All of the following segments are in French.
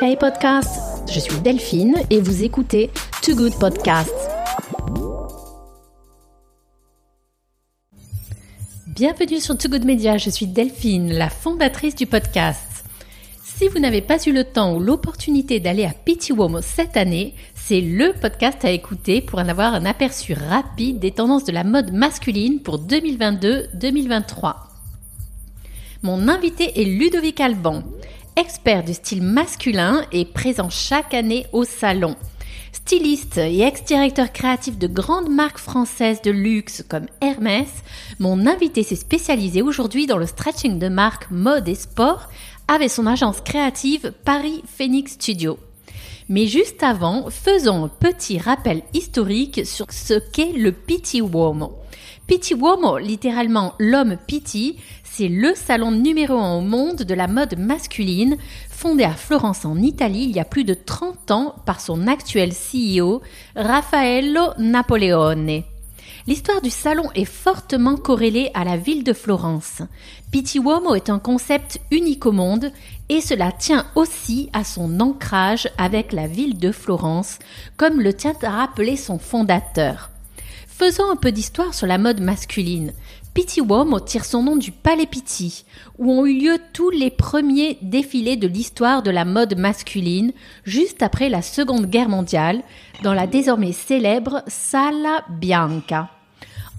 Hey podcast, je suis Delphine et vous écoutez Too Good Podcast. Bienvenue sur Too Good Media, je suis Delphine, la fondatrice du podcast. Si vous n'avez pas eu le temps ou l'opportunité d'aller à Womo cette année, c'est le podcast à écouter pour en avoir un aperçu rapide des tendances de la mode masculine pour 2022-2023. Mon invité est Ludovic Alban, expert du style masculin et présent chaque année au salon. Styliste et ex-directeur créatif de grandes marques françaises de luxe comme Hermès, mon invité s'est spécialisé aujourd'hui dans le stretching de marques mode et sport avec son agence créative Paris Phoenix Studio. Mais juste avant, faisons un petit rappel historique sur ce qu'est le Pitti Uomo. Pitti Uomo, littéralement l'homme Pitti, c'est le salon numéro un au monde de la mode masculine, fondé à Florence en Italie il y a plus de 30 ans par son actuel CEO, Raffaello Napoleone. L'histoire du salon est fortement corrélée à la ville de Florence. Pitti Uomo est un concept unique au monde et cela tient aussi à son ancrage avec la ville de Florence, comme le tient à rappeler son fondateur. Faisons un peu d'histoire sur la mode masculine. Pitti Uomo tire son nom du Palais Pitti, où ont eu lieu tous les premiers défilés de l'histoire de la mode masculine, juste après la Seconde Guerre mondiale, dans la désormais célèbre Sala Bianca.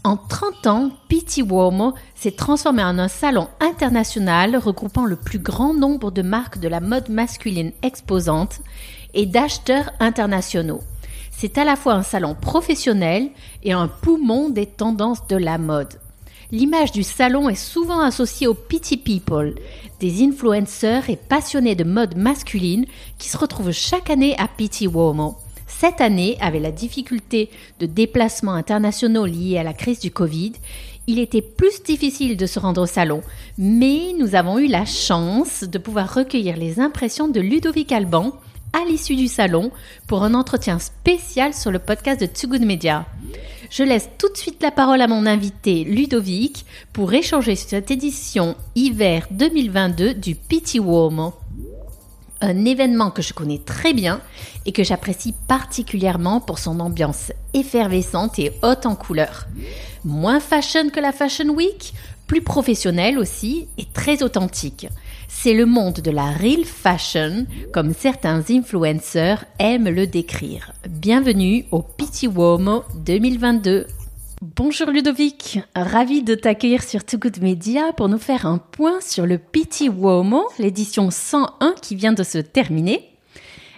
En 30 ans, Pitti Uomo s'est transformé en un salon international regroupant le plus grand nombre de marques de la mode masculine exposantes et d'acheteurs internationaux. C'est à la fois un salon professionnel et un poumon des tendances de la mode. L'image du salon est souvent associée aux Pitti People, des influenceurs et passionnés de mode masculine qui se retrouvent chaque année à Pitti Uomo. Cette année, avec la difficulté de déplacements internationaux liés à la crise du Covid, il était plus difficile de se rendre au salon, mais nous avons eu la chance de pouvoir recueillir les impressions de Ludovic Alban à l'issue du salon pour un entretien spécial sur le podcast de Too Media. Je laisse tout de suite la parole à mon invité Ludovic pour échanger sur cette édition hiver 2022 du Pity Uomo un événement que je connais très bien et que j'apprécie particulièrement pour son ambiance effervescente et haute en couleurs. Moins fashion que la Fashion Week, plus professionnel aussi et très authentique. C'est le monde de la real fashion, comme certains influenceurs aiment le décrire. Bienvenue au Pity Uomo 2022. Bonjour Ludovic, ravi de t'accueillir sur Too Good Media pour nous faire un point sur le Pity Uomo, l'édition 101 qui vient de se terminer.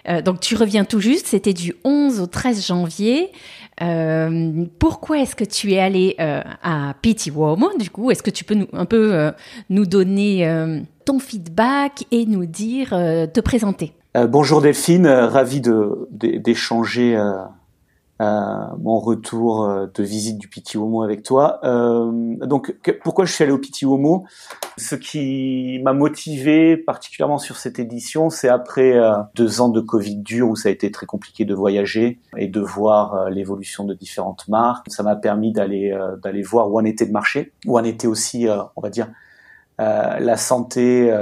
Euh, donc tu reviens tout juste, c'était du 11 au 13 janvier. Euh, pourquoi est-ce que tu es allé euh, à Pity Uomo du coup? Est-ce que tu peux nous, un peu nous donner ton feedback et nous dire, te présenter? Bonjour Delphine, ravi d'échanger mon retour euh, de visite du Petit Homo avec toi. Euh, donc, pourquoi je suis allé au Petit Homo Ce qui m'a motivé particulièrement sur cette édition, c'est après euh, deux ans de Covid dur où ça a été très compliqué de voyager et de voir euh, l'évolution de différentes marques. Ça m'a permis d'aller d'aller voir où en était le marché, où en était aussi, on va dire, la santé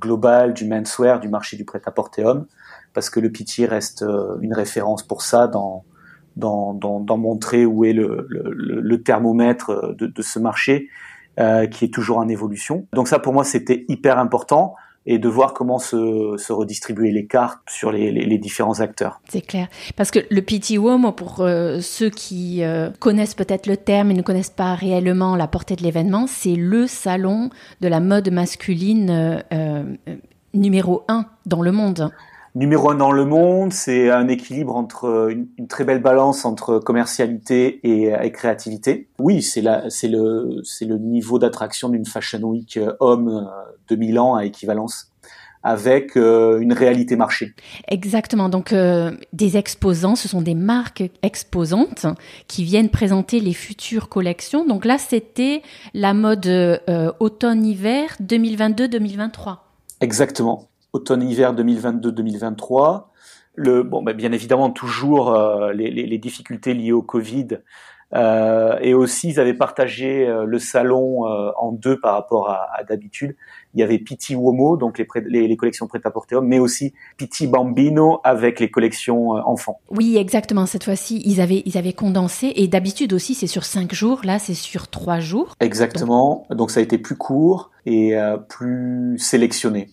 globale du menswear, du marché du prêt-à-porter homme, parce que le Piti reste une référence pour ça dans d'en montrer où est le, le, le thermomètre de, de, ce marché euh, qui est toujours en évolution. Donc ça pour moi c'était hyper important et de voir comment se, se redistribuer les cartes sur les, les, les différents acteurs. C'est clair. Parce que le PT Home, pour euh, ceux qui euh, connaissent peut-être le terme et ne connaissent pas réellement la portée de l'événement, c'est le salon de la mode masculine euh, numéro un dans le monde numéro un dans le monde. C'est un équilibre entre une, très belle balance entre commercialité et, créativité. Oui, c'est c'est le, c'est le niveau d'attraction d'une Fashion Week euh, homme euh, de Milan à équivalence avec euh, une réalité marché. Exactement. Donc des exposants, ce sont des marques exposantes qui viennent présenter les futures collections. Donc là, c'était la mode automne-hiver 2022-2023. Exactement automne-hiver 2022-2023. Le, bon, ben, bien évidemment, toujours euh, les, les, les, difficultés liées au Covid Euh, et aussi, ils avaient partagé euh, le salon euh, en deux par rapport à, à d'habitude. Il y avait Pitti Uomo, donc les, les, les collections prêt-à-porter hommes, mais aussi Pitti Bambino avec les collections enfants. Oui, exactement. Cette fois-ci, ils avaient, ils avaient condensé. Et d'habitude aussi, c'est sur cinq jours. Là, c'est sur trois jours. Exactement. Donc, donc ça a été plus court et plus sélectionné.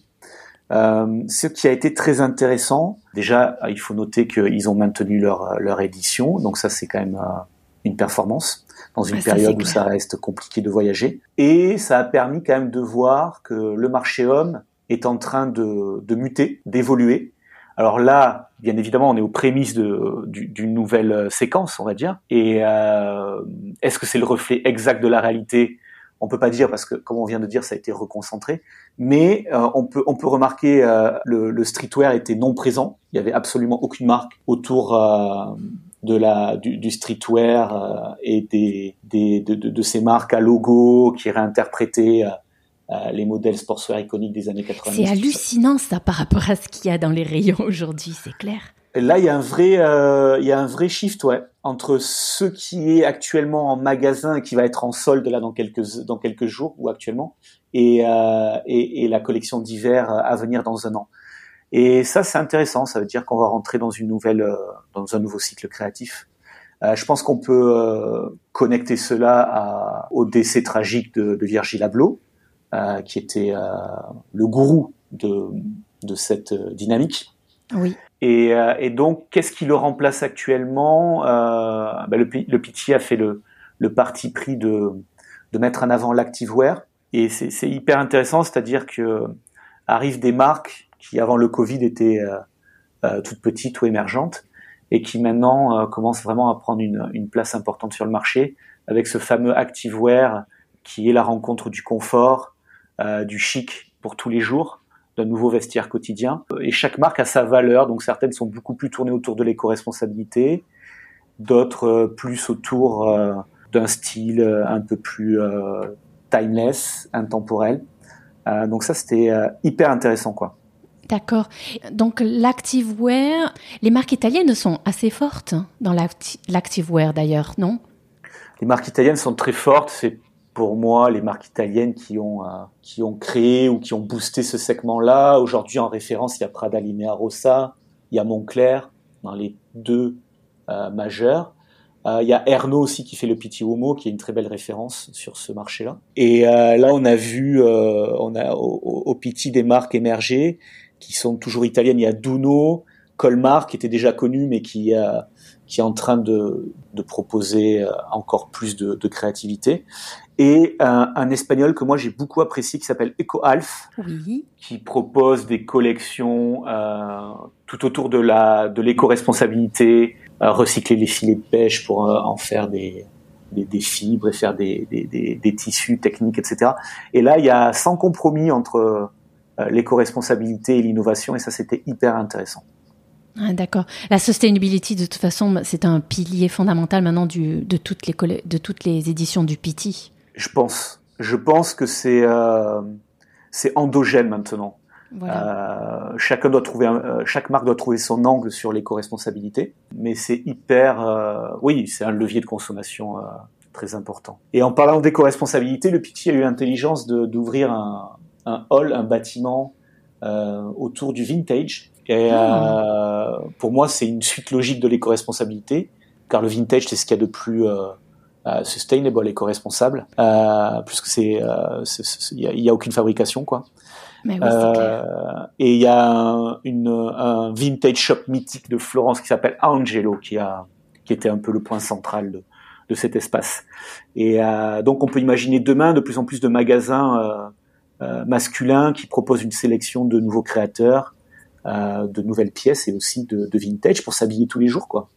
Euh, ce qui a été très intéressant, déjà, il faut noter qu'ils ont maintenu leur, leur édition, donc ça c'est quand même euh, une performance dans une période où ça reste compliqué de voyager. Et ça a permis quand même de voir que le marché homme est en train de, de muter, d'évoluer. Alors là, bien évidemment, on est aux prémices d'une nouvelle séquence, on va dire. Et euh, est-ce que c'est le reflet exact de la réalité? On peut pas dire parce que, comme on vient de dire, ça a été reconcentré. Mais euh, on peut on peut remarquer euh, le, le, streetwear était non présent. Il y avait absolument aucune marque autour euh, de la du, du streetwear et des, des de, de, de, ces marques à logo qui réinterprétaient les modèles sportswear iconiques des années 80. C'est hallucinant ça par rapport à ce qu'il y a dans les rayons aujourd'hui, c'est clair. Là, il y a un vrai, euh, il y a un vrai shift, ouais, entre ce qui est actuellement en magasin et qui va être en solde là dans quelques dans quelques jours ou actuellement, et euh, la collection d'hiver à venir dans un an. Et ça, c'est intéressant. Ça veut dire qu'on va rentrer dans une nouvelle, euh, dans un nouveau cycle créatif. Euh, je pense qu'on peut euh, connecter cela au décès tragique de, de Virgil Abloh, euh, qui était le gourou de de cette dynamique. Oui. Et, euh, et donc, qu'est-ce qui le remplace actuellement euh, ben le, le a fait le, le parti pris de, de mettre en avant l'activewear. Et c'est hyper intéressant, c'est-à-dire que arrivent des marques qui, avant le Covid, étaient euh, euh toutes petites ou émergentes, et qui maintenant euh, commencent vraiment à prendre une, une, place importante sur le marché, avec ce fameux activewear qui est la rencontre du confort, euh, du chic pour tous les jours, d'un nouveau vestiaire quotidien. Et chaque marque a sa valeur, donc certaines sont beaucoup plus tournées autour de l'éco-responsabilité, d'autres euh, plus autour euh, d'un style euh, un peu plus timeless, intemporel. donc ça, c'était hyper intéressant, quoi. D'accord. Donc l'activewear, les marques italiennes sont assez fortes dans l'activewear d'ailleurs, non? Les marques italiennes sont très fortes. C'est pour moi les marques italiennes qui ont euh, qui ont créé ou qui ont boosté ce segment-là. Aujourd'hui en référence, il y a Prada Linea Rossa, il y a Moncler dans les deux euh, majeurs. Euh, il y a Erno aussi qui fait le Petit Homo, qui est une très belle référence sur ce marché-là. Et là, on a vu, on a au, au Petit des marques émergées qui sont toujours italiennes. Il y a Duno, Colmar qui était déjà connu, mais qui est en train de, proposer encore plus de créativité et un, un, espagnol que moi j'ai beaucoup apprécié qui s'appelle EcoAlf, oui. qui propose des collections euh, tout autour de la de l'éco-responsabilité, euh, recycler les filets de pêche pour euh, en faire des, des, des, fibres et faire des, des, des, tissus techniques, etc. Et là, il y a sans compromis entre l'éco-responsabilité et l'innovation, et ça c'était hyper intéressant. Ah, D'accord. La sustainability, de toute façon, c'est un pilier fondamental maintenant du, de, toutes les, de toutes les éditions du PT. Je pense. Je pense que c'est euh, c'est endogène maintenant. Voilà. Euh, chacun doit trouver, un, euh, chaque marque doit trouver son angle sur l'éco-responsabilité, mais c'est hyper, euh, oui, c'est un levier de consommation euh, très important. Et en parlant d'éco-responsabilité, le Piti a eu l'intelligence d'ouvrir un, un hall, un bâtiment autour du vintage. Et ah. pour moi, c'est une suite logique de l'éco-responsabilité, car le vintage, c'est ce qu'il y a de plus euh, sustainable, éco-responsable, euh, puisque c'est, euh, il y, a, aucune fabrication quoi. Mais oui, euh, et il y a un, une, un vintage shop mythique de Florence qui s'appelle Angelo, qui a, qui était un peu le point central de, de cet espace. Et euh, donc on peut imaginer demain de plus en plus de magasins euh, euh, masculins qui proposent une sélection de nouveaux créateurs, euh, de nouvelles pièces et aussi de, de vintage pour s'habiller tous les jours, quoi.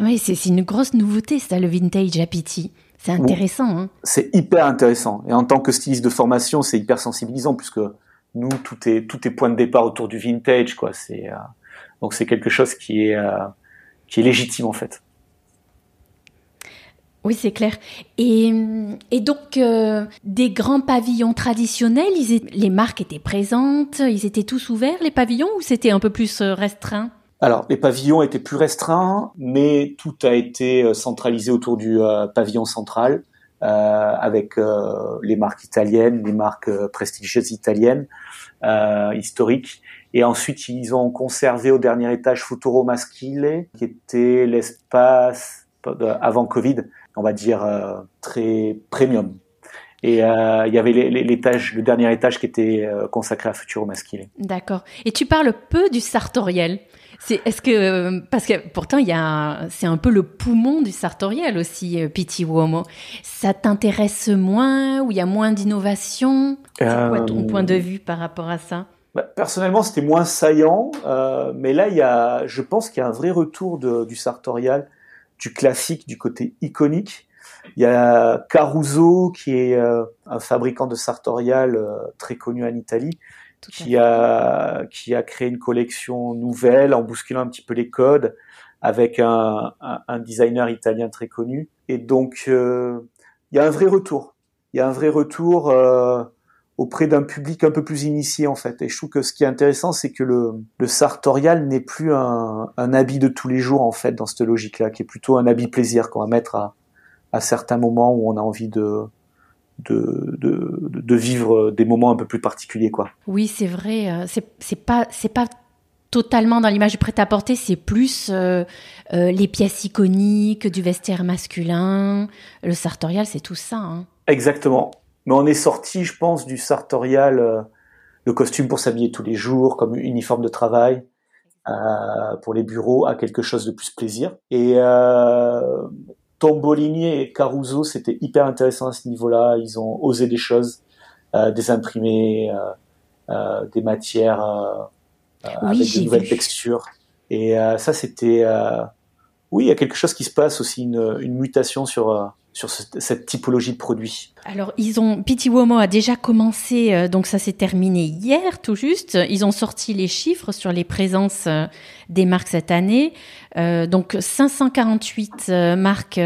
Oui, c'est une grosse nouveauté, ça, le vintage à Pity. C'est intéressant. Hein c'est hyper intéressant. Et en tant que styliste de formation, c'est hyper sensibilisant puisque nous, tout est tout est point de départ autour du vintage, quoi. C'est euh, donc c'est quelque chose qui est euh, qui est légitime en fait. Oui, c'est clair. Et, et donc, euh, des grands pavillons traditionnels, ils étaient, les marques étaient présentes, ils étaient tous ouverts, les pavillons, ou c'était un peu plus restreint? Alors, les pavillons étaient plus restreints, mais tout a été centralisé autour du pavillon central, avec les marques italiennes, les marques prestigieuses italiennes, historiques. Et ensuite, ils ont conservé au dernier étage Futuro Maschile, qui était l'espace avant Covid, on va dire très premium. Et euh, il y avait l'étage, le dernier étage qui était euh, consacré à Futuro Maschile. D'accord. Et tu parles peu du sartoriel. C'est, est-ce que euh, parce que pourtant il y a, c'est un peu le poumon du sartoriel aussi, Piti Uomo. Ça t'intéresse moins ou il y a moins d'innovation? C'est quoi ton point de vue par rapport à ça? Bah, Personnellement, c'était moins saillant, mais là il y a, je pense qu'il y a un vrai retour de, du sartorial, du classique, du côté iconique. Il y a Caruso, qui est euh, un fabricant de sartorial euh, très connu en Italie, qui a, qui a créé une collection nouvelle en bousculant un petit peu les codes avec un, un, designer italien très connu. Et donc, euh, il y a un vrai retour. Il y a un vrai retour auprès d'un public un peu plus initié en fait. Et je trouve que ce qui est intéressant, c'est que le, le sartorial n'est plus un, un, habit de tous les jours en fait dans cette logique-là, qui est plutôt un habit plaisir qu'on va mettre à, à certains moments où on a envie de, de, de, de vivre des moments un peu plus particuliers, quoi. Oui, c'est vrai. Euh, c'est, pas, c'est pas totalement dans l'image du prêt-à-porter, c'est plus euh, euh, les pièces iconiques du vestiaire masculin. Le sartorial, c'est tout ça. Hein. Exactement. Mais on est sorti, je pense, du sartorial, le costume pour s'habiller tous les jours, comme uniforme de travail. pour les bureaux à quelque chose de plus plaisir. Et Tombolini et Caruso, c'était hyper intéressant à ce niveau-là. Ils ont osé des choses, euh, des imprimés, euh, euh, des matières avec de nouvelles textures. Et ça, c'était... oui, il y a quelque chose qui se passe aussi, une, une mutation sur sur cette typologie de produits Alors, ils ont Pity a déjà commencé, euh, donc ça s'est terminé hier tout juste. Ils ont sorti les chiffres sur les présences euh, des marques cette année. Euh, donc 548 marques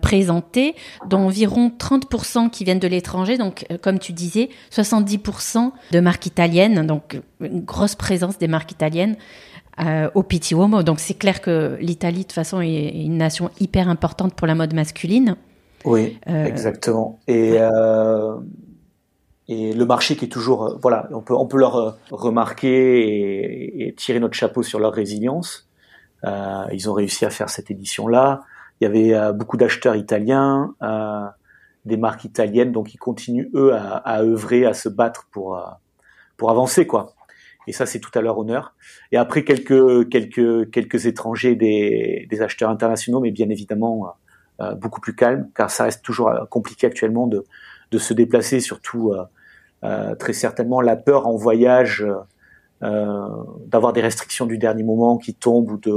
présentées, dont environ 30% qui viennent de l'étranger. Donc, comme tu disais, 70% de marques italiennes. Donc, une grosse présence des marques italiennes. Euh, au Pitti Uomo. Donc c'est clair que l'Italie, de toute façon, est une nation hyper importante pour la mode masculine. Oui, euh, exactement. Et, euh, et le marché qui est toujours, voilà, on peut, on peut leur remarquer et, tirer notre chapeau sur leur résilience. ils ont réussi à faire cette édition-là. Il y avait beaucoup d'acheteurs italiens, des marques italiennes, donc ils continuent eux à, à œuvrer, à se battre pour pour avancer, quoi et ça c'est tout à leur honneur. Et après quelques quelques quelques étrangers, des, acheteurs internationaux, mais bien évidemment euh, euh, beaucoup plus calmes, car ça reste toujours euh, compliqué actuellement de de se déplacer, surtout très certainement la peur en voyage d'avoir des restrictions du dernier moment qui tombent ou de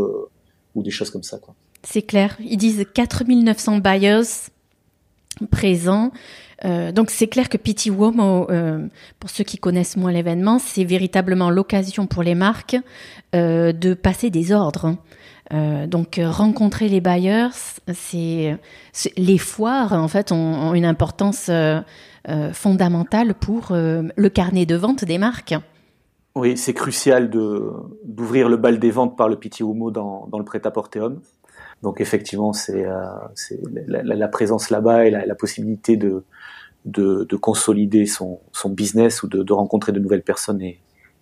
ou des choses comme ça. C'est clair. Ils disent 4900 buyers présents. Euh, donc c'est clair que Pity Uomo, euh, pour ceux qui connaissent moins l'événement, c'est véritablement l'occasion pour les marques euh, de passer des ordres. donc rencontrer les buyers, c'est les foires en fait ont, une importance fondamentale pour le carnet de vente des marques. Oui, c'est crucial d'ouvrir le bal des ventes par le Pity Uomo dans, le prêt-à-porter homme. Donc effectivement, c'est la, présence là-bas et la possibilité de de, de consolider son, son, business ou de, de, rencontrer de nouvelles personnes est,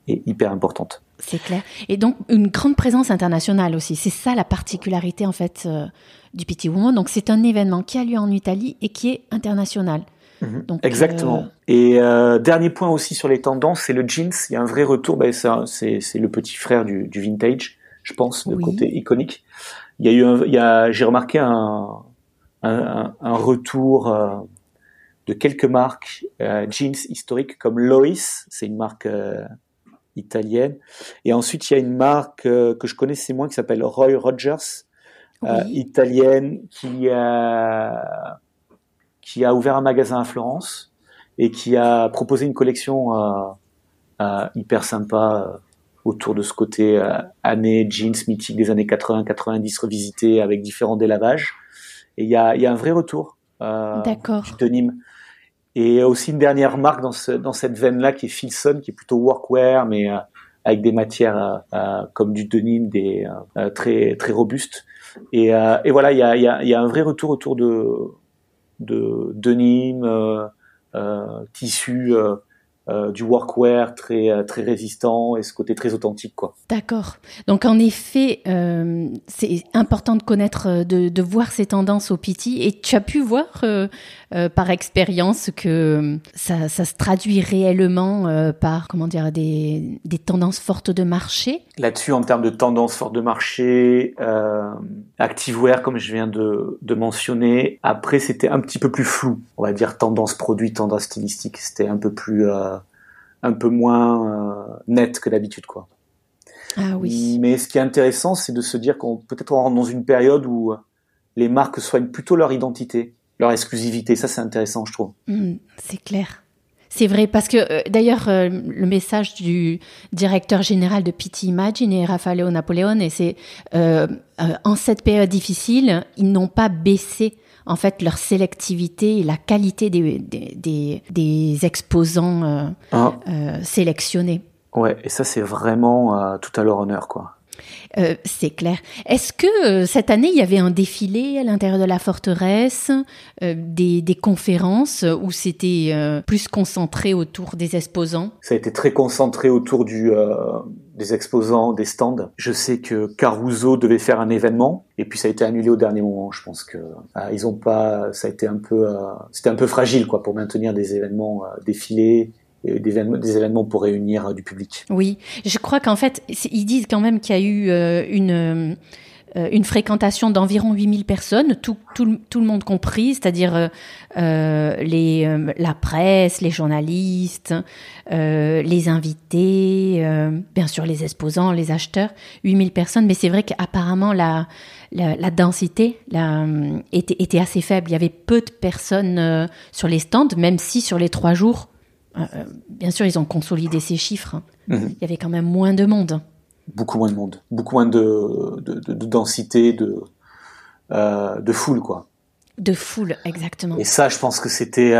est hyper importante. C'est clair. Et donc une grande présence internationale aussi. C'est ça la particularité en fait euh, du Petit Woman. Donc c'est un événement qui a lieu en Italie et qui est international. Mhm. Donc, Exactement. Euh... Et euh, dernier point aussi sur les tendances, c'est le jeans. Il y a un vrai retour. Ben, c'est le petit frère du, du vintage, je pense, de côté iconique. Il y a eu, il y a, j'ai remarqué un, un, un retour de quelques marques euh, jeans historiques comme Lois, c'est une marque euh, italienne. Et ensuite, il y a une marque euh, que je connaissais moins qui s'appelle Roy Rogers, italienne, qui a, qui a ouvert un magasin à Florence et qui a proposé une collection hyper sympa autour de ce côté années jeans mythiques des années 80-90 revisité avec différents délavages. Et il y a, y a un vrai retour euh, de Nîmes. Et aussi une dernière marque dans, ce, dans cette veine-là qui est Filson, qui est plutôt workwear, mais euh, avec des matières comme du denim, des très très robustes. Et, et voilà, il y a, y, a, y a un vrai retour autour de de denim, tissu euh, du workwear très euh, très résistant et ce côté très authentique quoi. D'accord. Donc en effet, euh, c'est important de connaître, de, de, voir ces tendances au PT et tu as pu voir euh, par expérience que ça, ça, se traduit réellement euh, par comment dire des, des, tendances fortes de marché? Là-dessus, en termes de tendances fortes de marché, euh, activewear comme je viens de, de mentionner. Après, c'était un petit peu plus flou. On va dire tendance produit, tendance stylistique. C'était un peu plus, euh, un peu moins net que d'habitude, quoi. Ah oui. Mais ce qui est intéressant, c'est de se dire qu'on peut-être on rentre dans une période où les marques soignent plutôt leur identité leur exclusivité. Ça, c'est intéressant, je trouve. Hmm, c'est clair. C'est vrai, parce que euh, d'ailleurs, euh, le message du directeur général de PT Imagine et Raffaello Napoleone, c'est euh, en cette période difficile, ils n'ont pas baissé en fait leur sélectivité et la qualité des, des, des, exposants ah. sélectionnés. Ouais, et ça c'est vraiment tout à leur honneur, quoi. Euh, c'est clair. Est-ce que euh, cette année, il y avait un défilé à l'intérieur de la forteresse, euh, des, conférences où c'était plus concentré autour des exposants? Ça a été très concentré autour du, des exposants, des stands. Je sais que Caruso devait faire un événement et puis ça a été annulé au dernier moment. Je pense que ils ont pas, ça a été un peu, c'était un peu fragile quoi pour maintenir des événements défilés des, événements pour réunir euh, du public. Oui, je crois qu'en fait, ils disent quand même qu'il y a eu euh, une euh, une fréquentation d'environ 8000 personnes, tout, tout, le monde compris, c'est-à-dire la presse, les journalistes, les invités, bien sûr les exposants, les acheteurs, 8000 personnes, mais c'est vrai qu'apparemment la, la, densité était, était assez faible. Il y avait peu de personnes sur les stands, même si sur les trois jours, bien sûr, ils ont consolidé ces chiffres. Hein. Mhm. Il y avait quand même moins de monde. Beaucoup moins de monde, beaucoup moins de, de, densité, de, euh, de foule, quoi. De foule, exactement. Et ça, je pense que c'était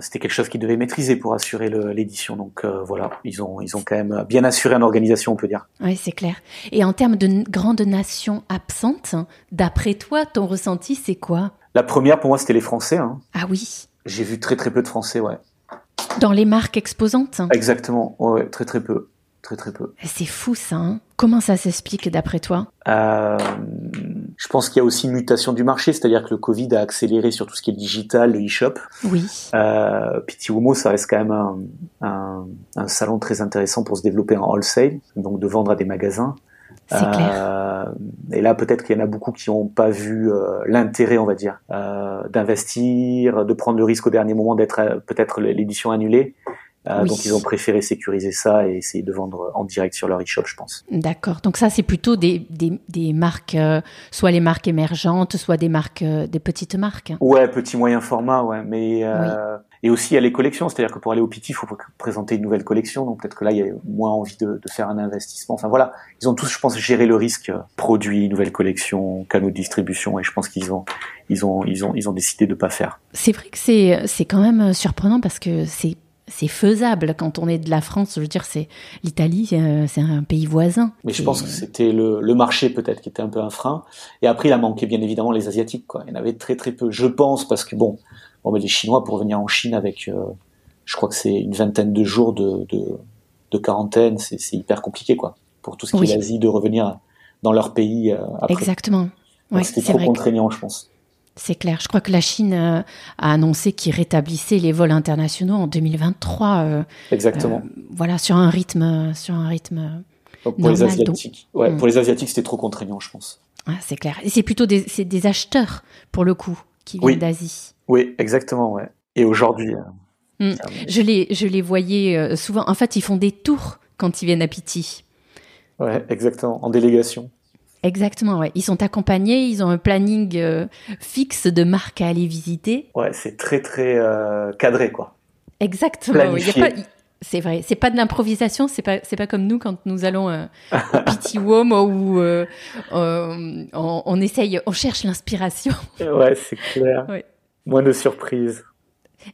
c'était quelque chose qu'ils devaient maîtriser pour assurer l'édition. Donc voilà, ils ont ils ont quand même bien assuré en organisation, on peut dire. Oui, c'est clair. Et en termes de grandes nations absentes, d'après toi, ton ressenti, c'est quoi? La première, pour moi, c'était les Français. Hein. Ah oui. J'ai vu très très peu de Français, ouais. Dans les marques exposantes Exactement, ouais, très très peu. Très très peu. C'est fou ça. Hein Comment ça s'explique d'après toi? Euh, Je pense qu'il y a aussi une mutation du marché, c'est-à-dire que le Covid a accéléré sur tout ce qui est digital, le e-shop. Oui. Euh, ça reste quand même un, un, un, salon très intéressant pour se développer en wholesale, donc de vendre à des magasins. Euh, et là, peut-être qu'il y en a beaucoup qui n'ont pas vu euh, l'intérêt, on va dire, euh, d'investir, de prendre le risque au dernier moment d'être peut-être l'édition annulée. Euh, donc ils ont préféré sécuriser ça et essayer de vendre en direct sur leur e-shop, je pense. D'accord. Donc ça, c'est plutôt des, des, des marques, soit les marques émergentes, soit des marques, des petites marques. Ouais, petit moyen format, ouais. Mais et aussi, il y a les collections, c'est-à-dire que pour aller au PT, il faut présenter une nouvelle collection, donc peut-être que là, il y a moins envie de, de, faire un investissement. Enfin voilà, ils ont tous, je pense, géré le risque euh, produit, nouvelle collection, canaux de distribution, et je pense qu'ils ont, ils ont, ils ont, ils ont décidé de pas faire. C'est vrai que c'est, c'est quand même surprenant parce que c'est c'est faisable quand on est de la France. Je veux dire, c'est l'Italie, c'est un pays voisin. Mais je pense que c'était le, le, marché peut-être qui était un peu un frein. Et après, il a manqué bien évidemment les asiatiques. Quoi. Il y en avait très très peu. Je pense parce que bon, Bon, les Chinois, pour venir en Chine avec, euh, je crois que c'est une vingtaine de jours de, de, de quarantaine, c'est hyper compliqué, quoi. Pour tout ce qui est l'Asie, de revenir dans leur pays euh, après. Exactement. Ouais, C'était trop contraignant, je pense. C'est clair. Je crois que la Chine euh, a annoncé qu'il rétablissait les vols internationaux en 2023. Exactement. voilà, sur un rythme, sur un rythme. pour les Asiatiques, ouais, hmm. pour les Asiatiques, c'était trop contraignant, je pense. Ah, c'est clair. Et c'est plutôt des, des acheteurs pour le coup qui viennent d'Asie. Oui, exactement, ouais. Et aujourd'hui. Euh, hmm. Je les, je les voyais euh, souvent. En fait, ils font des tours quand ils viennent à Piti. Ouais, exactement, en délégation. Exactement, ouais. Ils sont accompagnés, ils ont un planning euh, fixe de marques à aller visiter. Ouais, c'est très très cadré, quoi. Exactement. C'est vrai, c'est pas de l'improvisation, c'est pas c'est pas comme nous quand nous allons au Pity Wom où on, on, essaye, on cherche l'inspiration. Ouais, c'est clair. Ouais. Moins de surprises.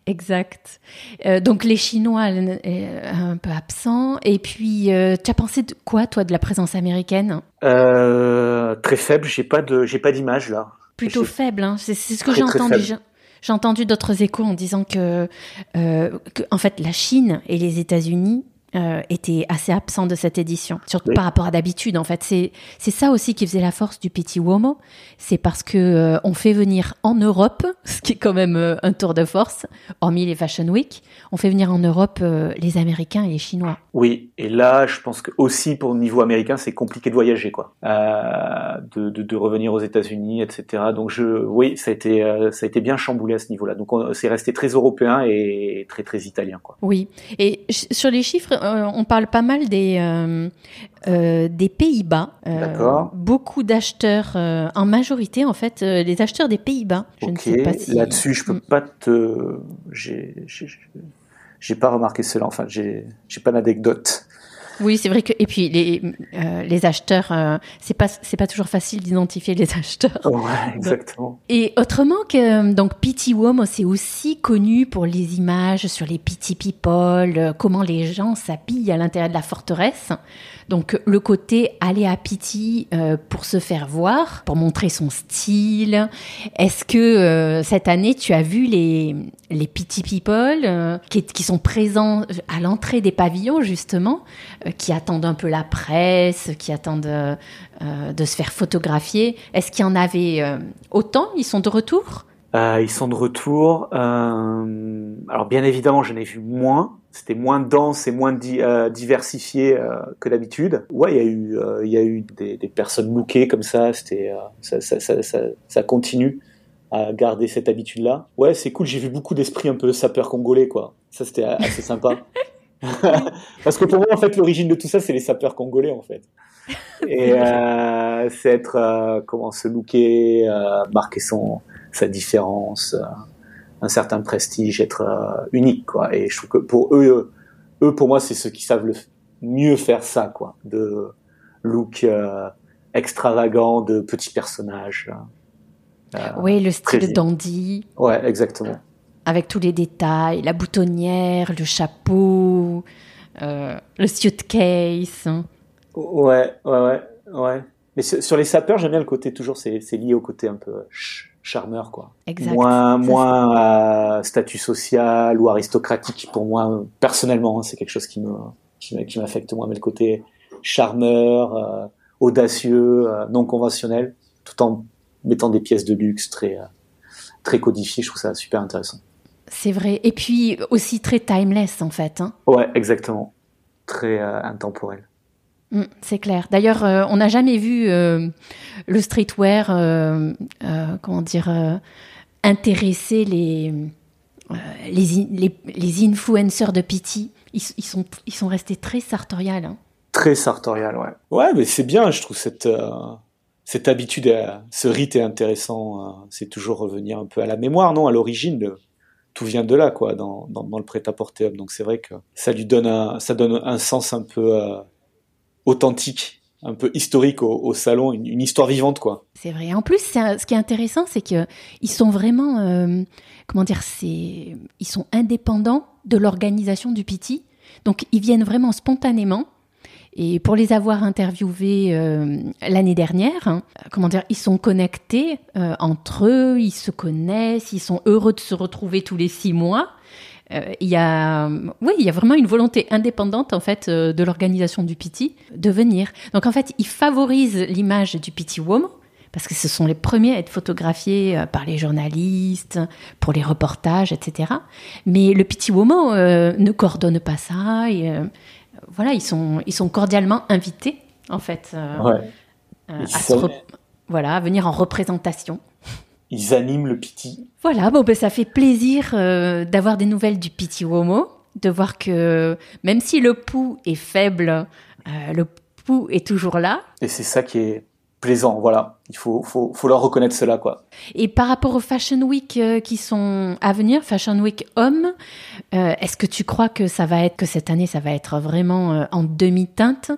Exact. Euh, donc les Chinois euh, un peu absents. Et puis, euh, tu as pensé de quoi, toi, de la présence américaine? Très faible. J'ai pas de, j'ai pas d'image là. Plutôt faible. Hein. C'est ce que j'ai entendu. J'ai entendu d'autres échos en disant que, que, en fait, la Chine et les États-Unis euh, était assez absent de cette édition, surtout par rapport à d'habitude. En fait, c'est c'est ça aussi qui faisait la force du Petit Uomo, c'est parce que euh, on fait venir en Europe, ce qui est quand même euh, un tour de force, hormis les Fashion Week, on fait venir en Europe les Américains et les Chinois. Oui, et là, je pense que aussi pour le niveau américain, c'est compliqué de voyager, quoi, de, de, de, revenir aux États-Unis, etc. Donc je, oui, ça a été ça a été bien chamboulé à ce niveau-là. Donc c'est resté très européen et très très italien, quoi. Oui, et sur les chiffres euh, on parle pas mal des, euh, euh, des Pays-Bas. beaucoup d'acheteurs, en majorité en fait, les acheteurs des Pays-Bas. Je Là-dessus, je peux mm. pas te. J'ai pas remarqué cela. Enfin, j'ai pas d'anecdote. Oui, c'est vrai que et puis les euh, les acheteurs, euh, c'est pas c'est pas toujours facile d'identifier les acheteurs. Ouais, exactement. Et autrement que donc Pity Wom, c'est aussi connu pour les images sur les Pity People, euh, comment les gens s'habillent à l'intérieur de la forteresse. Donc le côté aller à Pity euh, pour se faire voir, pour montrer son style. Est-ce que euh, cette année tu as vu les les Pity People euh, qui, qui, sont présents à l'entrée des pavillons justement, qui attendent un peu la presse, qui attendent de se faire photographier. Est-ce qu'il y en avait autant? Ils sont de retour? Ils sont de retour. alors bien évidemment, j'en ai vu moins c'était moins dense et moins euh, diversifié euh, que d'habitude. Ouais, il y a eu, euh, il y a eu des, des, personnes lookées comme ça. C'était, ça, ça, ça, ça, continue à garder cette habitude-là. Ouais, c'est cool. J'ai vu beaucoup d'esprits un peu sapeurs congolais, quoi. Ça, c'était assez sympa. Parce que pour moi, en fait, l'origine de tout ça, c'est les sapeurs congolais, en fait. Et c'est être, comment se looker, marquer son, sa différence un certain prestige, être euh, unique, quoi. Et je trouve que pour eux, eux, pour moi, c'est ceux qui savent le mieux faire ça, quoi, de look euh, extravagant, de petits personnages. Euh, oui, le style dandy. Ouais, exactement. Avec tous les détails, la boutonnière, le chapeau, le suitcase. Ouais, ouais, ouais, ouais. Mais sur, les sapeurs, j'aime bien le côté toujours, c'est lié au côté un peu charmeur, quoi. Exact. Moins, moins euh, statut social ou aristocratique pour moi personnellement. Hein, c'est quelque chose qui me qui m'affecte moi, mais le côté charmeur, euh, audacieux, euh, non conventionnel, tout en mettant des pièces de luxe très très codifiées. Je trouve ça super intéressant. C'est vrai. Et puis aussi très timeless en fait. Hein. Ouais, exactement. Très intemporel. Mm, c'est clair. D'ailleurs, euh, on n'a jamais vu euh, le streetwear, euh, comment dire, intéresser les, les, les, influenceurs de Pity. Ils, sont, ils sont restés très sartoriales. Hein. Très sartorial, ouais. Ouais, mais c'est bien, je trouve cette, cette habitude, ce rite est intéressant. c'est toujours revenir un peu à la mémoire, non À l'origine, tout vient de là, quoi, dans, le prêt-à-porter. Donc c'est vrai que ça lui donne un, ça donne un sens un peu authentique, un peu historique au, salon, une, histoire vivante, quoi. C'est vrai. En plus, ce qui est intéressant, c'est que ils sont vraiment, euh, comment dire, ils sont indépendants de l'organisation du Piti. Donc, ils viennent vraiment spontanément. Et pour les avoir interviewés euh, l'année dernière, hein, comment dire, ils sont connectés euh, entre eux, ils se connaissent, ils sont heureux de se retrouver tous les six mois. Euh, il y a, oui, il y a vraiment une volonté indépendante en fait euh, de l'organisation du Piti de venir. Donc en fait, ils favorisent l'image du Piti Womo parce que ce sont les premiers à être photographiés euh, par les journalistes, pour les reportages, etc. Mais le Piti Womo ne coordonne pas ça. Voilà, ils sont, ils sont cordialement invités, en fait, à, voilà, à venir en représentation ils animent le Piti. Voilà, bon, ben, ça fait plaisir euh, d'avoir des nouvelles du Piti Womo, de voir que même si le pouls est faible, euh, le pouls est toujours là. Et c'est ça qui est plaisant. Voilà, il faut, faut, faut leur reconnaître cela, quoi. Et par rapport aux Fashion Week euh, qui sont à venir, Fashion Week Homme, euh, est-ce que tu crois que ça va être que cette année ça va être vraiment euh, en demi-teinte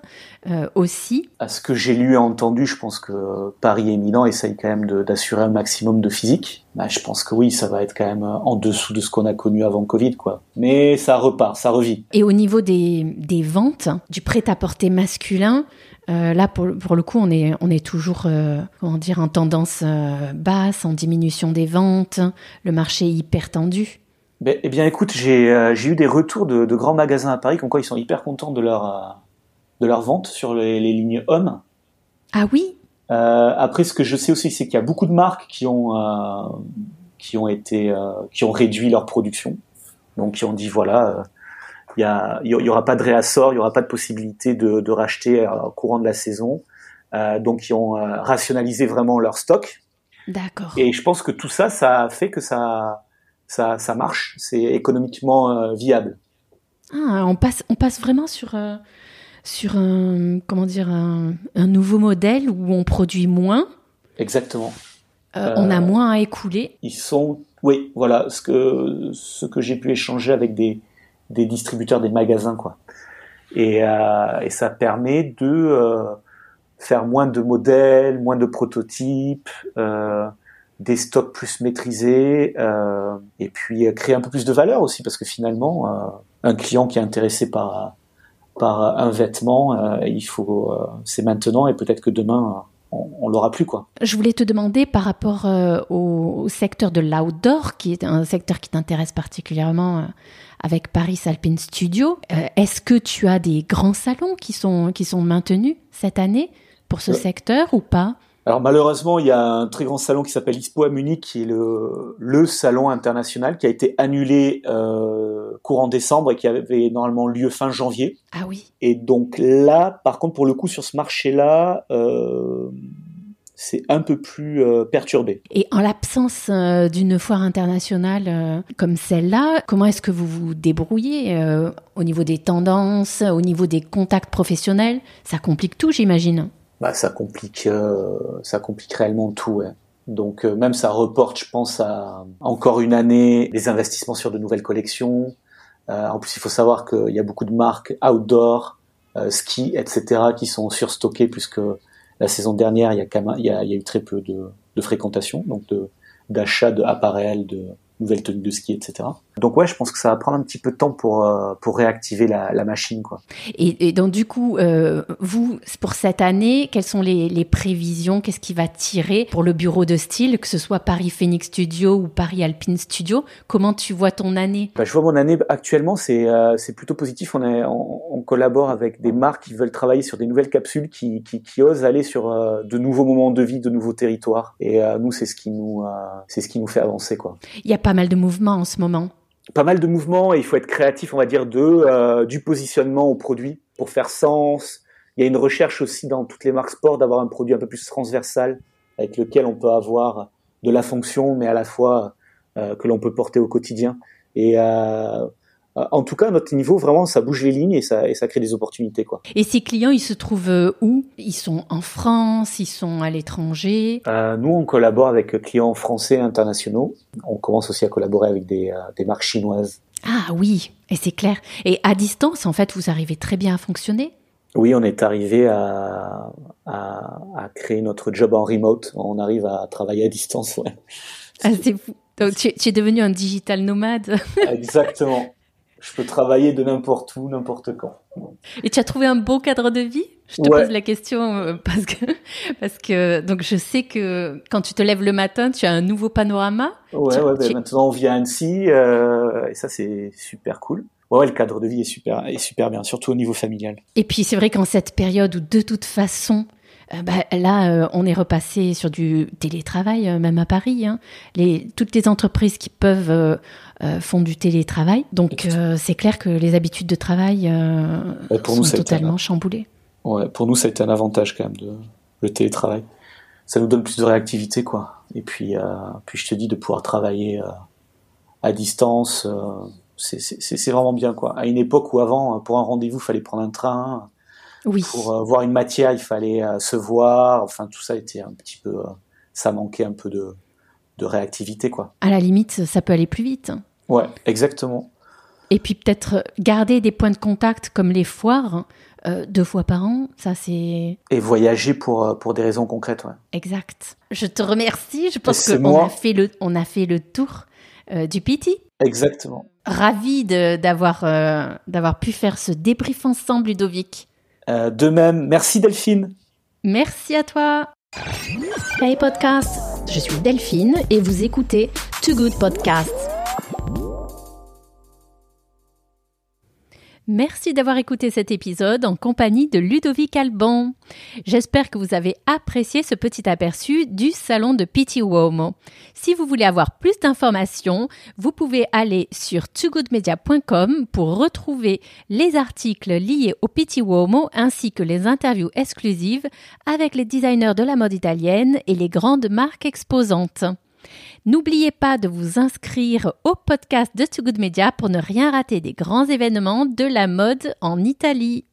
aussi? À ce que j'ai lu et entendu, je pense que Paris et Milan essayent quand même d'assurer un maximum de physique. Bah, je pense que oui, ça va être quand même en dessous de ce qu'on a connu avant Covid, quoi. Mais ça repart, ça revit. Et au niveau des, des ventes, du prêt-à-porter masculin, euh, là, pour, pour, le coup, on est, on est toujours, euh, comment dire, en tendance euh, basse, en diminution des ventes, le marché est hyper tendu. Ben, eh bien, écoute, j'ai eu des retours de, de, grands magasins à Paris, comme quoi ils sont hyper contents de leur, de leur vente sur les, les lignes hommes. Ah oui? Après, ce que je sais aussi, c'est qu'il y a beaucoup de marques qui ont, qui ont été, qui ont réduit leur production. Donc, qui ont dit, voilà, il y, y, aura pas de réassort, il y aura pas de possibilité de, de racheter au courant de la saison. Euh, donc ils ont euh, rationalisé vraiment leur stock. D'accord. Et je pense que tout ça, ça fait que ça, ça, ça marche. C'est économiquement euh, viable. Ah, on passe, on passe vraiment sur euh, sur un comment dire un, un, nouveau modèle où on produit moins. Exactement. on a moins à écouler. Ils sont, oui, voilà ce que ce que j'ai pu échanger avec des des distributeurs, des magasins, quoi. Et, euh, ça permet de euh, faire moins de modèles, moins de prototypes, euh, des stocks plus maîtrisés, et puis créer un peu plus de valeur aussi, parce que finalement, un client qui est intéressé par par un vêtement, il faut, c'est maintenant, et peut-être que demain on, on l'aura plus quoi. Je voulais te demander par rapport euh, au, au, secteur de l'outdoor, qui est un secteur qui t'intéresse particulièrement euh, avec Paris Alpine Studio. Euh, Est-ce que tu as des grands salons qui sont qui sont maintenus cette année pour ce secteur ou pas? Alors malheureusement, il y a un très grand salon qui s'appelle ISPO à Munich, qui est le, le salon international, qui a été annulé euh, courant décembre et qui avait normalement lieu fin janvier. Ah oui. Et donc là, par contre, pour le coup, sur ce marché-là, euh, c'est un peu plus euh, perturbé. Et en l'absence euh, d'une foire internationale euh, comme celle-là, comment est-ce que vous vous débrouillez au niveau des tendances, au niveau des contacts professionnels? Ça complique tout, j'imagine bah, ça complique, euh, ça complique réellement tout. Donc euh, même ça reporte, je pense, à encore une année les investissements sur de nouvelles collections. Euh, en plus, il faut savoir qu'il y a beaucoup de marques outdoor, ski, etc., qui sont surstockées puisque la saison dernière, il y a, il y a, eu très peu de, fréquentation, donc de d'achat d'appareils, de, nouvelles tenues de ski, etc. Donc ouais, je pense que ça va prendre un petit peu de temps pour euh, pour réactiver la, la, machine, quoi. Et, et donc du coup, euh, vous pour cette année, quelles sont les, les prévisions? Qu'est-ce qui va tirer pour le bureau de style, que ce soit Paris Phoenix Studio ou Paris Alpine Studio? Comment tu vois ton année? Bah, Je vois mon année actuellement, c'est euh, c'est plutôt positif. On, est, on, on, collabore avec des marques qui veulent travailler sur des nouvelles capsules, qui qui, qui osent aller sur de nouveaux moments de vie, de nouveaux territoires. Et nous, c'est ce qui nous c'est ce qui nous fait avancer, quoi. Il y a pas mal de mouvements en ce moment pas mal de mouvements et il faut être créatif, on va dire, euh, du positionnement au produit pour faire sens. Il y a une recherche aussi dans toutes les marques sport d'avoir un produit un peu plus transversal avec lequel on peut avoir de la fonction, mais à la fois euh, que l'on peut porter au quotidien. Et euh, en tout cas, à notre niveau, vraiment, ça bouge les lignes et ça, et ça crée des opportunités. Quoi. Et ces clients, ils se trouvent euh, où? Ils sont en France Ils sont à l'étranger? Euh, Nous, on collabore avec clients français et internationaux. On commence aussi à collaborer avec des, euh, des marques chinoises. Ah oui, et c'est clair. Et à distance, en fait, vous arrivez très bien à fonctionner? Oui, on est arrivé à, à, à, créer notre job en remote. On arrive à travailler à distance. Ouais. Ah, c'est fou. Donc, tu, tu es devenu un digital nomade. Exactement je peux travailler de n'importe où, n'importe quand. Et tu as trouvé un beau cadre de vie? Je te ouais. pose la question euh, parce que parce que donc je sais que quand tu te lèves le matin, tu as un nouveau panorama. Ouais, tu, ouais. Ben, maintenant on vit à Annecy euh, et ça c'est super cool. Ouais, le cadre de vie est super est super bien, surtout au niveau familial. Et puis c'est vrai qu'en cette période où de toute façon bah, là, euh, on est repassé sur du télétravail, euh, même à Paris. Hein. Les, toutes les entreprises qui peuvent euh, font du télétravail. Donc, c'est clair que les habitudes de travail pour sont nous, totalement un... chamboulées. Ouais, pour nous, ça a été un avantage quand même, de, le télétravail. Ça nous donne plus de réactivité, quoi. Et puis, puis je te dis, de pouvoir travailler à distance, c'est vraiment bien, quoi. À une époque où avant, pour un rendez-vous, fallait prendre un train Oui. Pour voir une matière, il fallait se voir. Enfin, tout ça était un petit peu, ça manquait un peu de, de réactivité, quoi. À la limite, ça peut aller plus vite. Ouais, exactement. Et puis peut-être garder des points de contact comme les foires euh, deux fois par an, ça c'est... Et voyager pour, euh, pour des raisons concrètes, ouais. Exact. Je te remercie, je pense qu'on a, fait le, on a fait le tour euh, du PT. Exactement. Ravi d'avoir d'avoir pu faire ce débrief ensemble, Ludovic. De même, merci Delphine. Merci à toi. Hey podcast, je suis Delphine et vous écoutez Too Good Podcast. Merci d'avoir écouté cet épisode en compagnie de Ludovic Alban. J'espère que vous avez apprécié ce petit aperçu du salon de Pity Uomo. Si vous voulez avoir plus d'informations, vous pouvez aller sur toogoodmedia.com pour retrouver les articles liés au Pity Uomo ainsi que les interviews exclusives avec les designers de la mode italienne et les grandes marques exposantes. N'oubliez pas de vous inscrire au podcast de Too Good Media pour ne rien rater des grands événements de la mode en Italie.